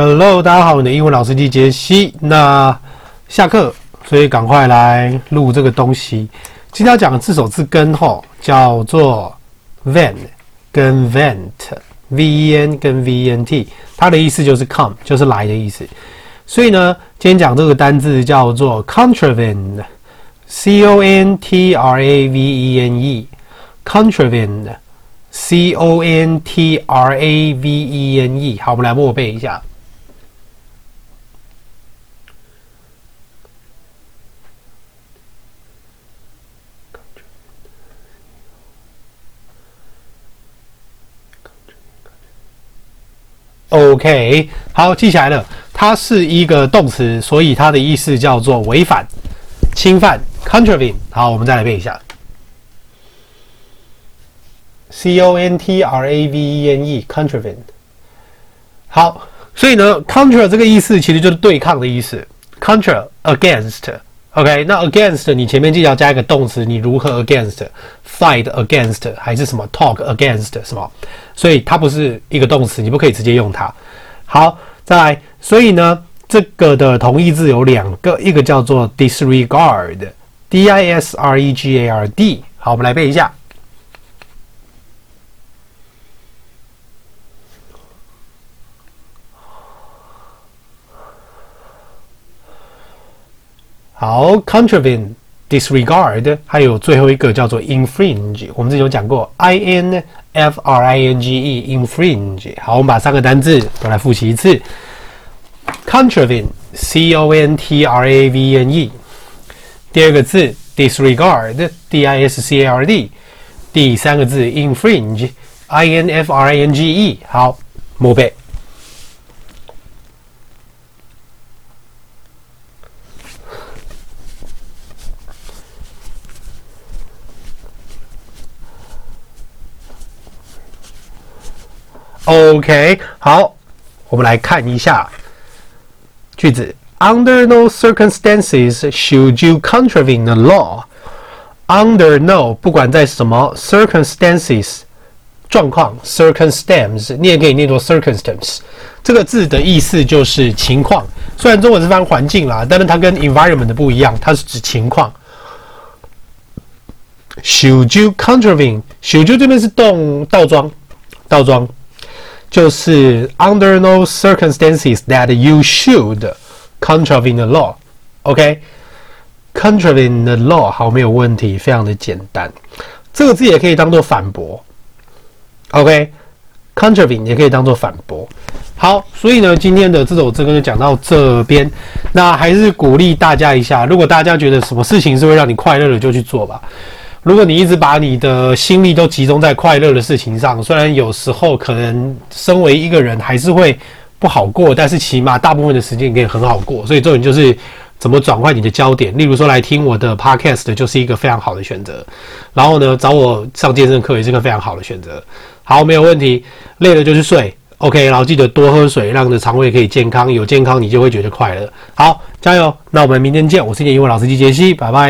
Hello，大家好，我的英文老师机杰西。那下课，所以赶快来录这个东西。今天要讲的字首字根吼叫做 vent 跟 vent，v e n 跟 v e n t，它的意思就是 come，就是来的意思。所以呢，今天讲这个单字叫做 contravene，c o n t r a v e n e，contravene，c o n t r a v e n e。好，我们来默背一下。OK，好，记起来了。它是一个动词，所以它的意思叫做违反、侵犯。Contravene。好，我们再来背一下。C O N T R A V E N E，contravene。好，所以呢，contra 这个意思其实就是对抗的意思。Contra，against。OK，那 against 你前面记得要加一个动词，你如何 against？Fight against 还是什么？Talk against 什么？所以它不是一个动词，你不可以直接用它。好，再来，所以呢，这个的同义字有两个，一个叫做 disregard，D I S R E G A R D。好，我们来背一下。好，contravene、disregard，还有最后一个叫做 infringe。我们之前有讲过，I N F R I N G E，infringe。好，我们把三个单字都来复习一次。contravene，C O N T R A V E N E。第二个字 disregard，D I S C A R D。第三个字 infringe，I N F R I N G E。好，默背。 OK，好，我们来看一下句子。Under no circumstances should you contravene the law. Under no，不管在什么 circumstances 状况，circumstance 你也可以念作 circumstance。这个字的意思就是情况。虽然中文是翻环境啦，但是它跟 environment 不一样，它是指情况。Should you contravene？Should you 这边是动倒装，倒装。就是 under no circumstances that you should contravene the law。OK，contravene the law 好，没有问题，非常的简单。这个字也可以当做反驳。OK，contravene 也可以当做反驳。好，所以呢，今天的这首字根就讲到这边。那还是鼓励大家一下，如果大家觉得什么事情是会让你快乐的，就去做吧。如果你一直把你的心力都集中在快乐的事情上，虽然有时候可能身为一个人还是会不好过，但是起码大部分的时间可以很好过。所以重点就是怎么转换你的焦点。例如说，来听我的 podcast 就是一个非常好的选择。然后呢，找我上健身课也是个非常好的选择。好，没有问题。累了就去睡，OK。然后记得多喝水，让你的肠胃可以健康。有健康，你就会觉得快乐。好，加油！那我们明天见。我是你的英文老师机杰西，拜拜。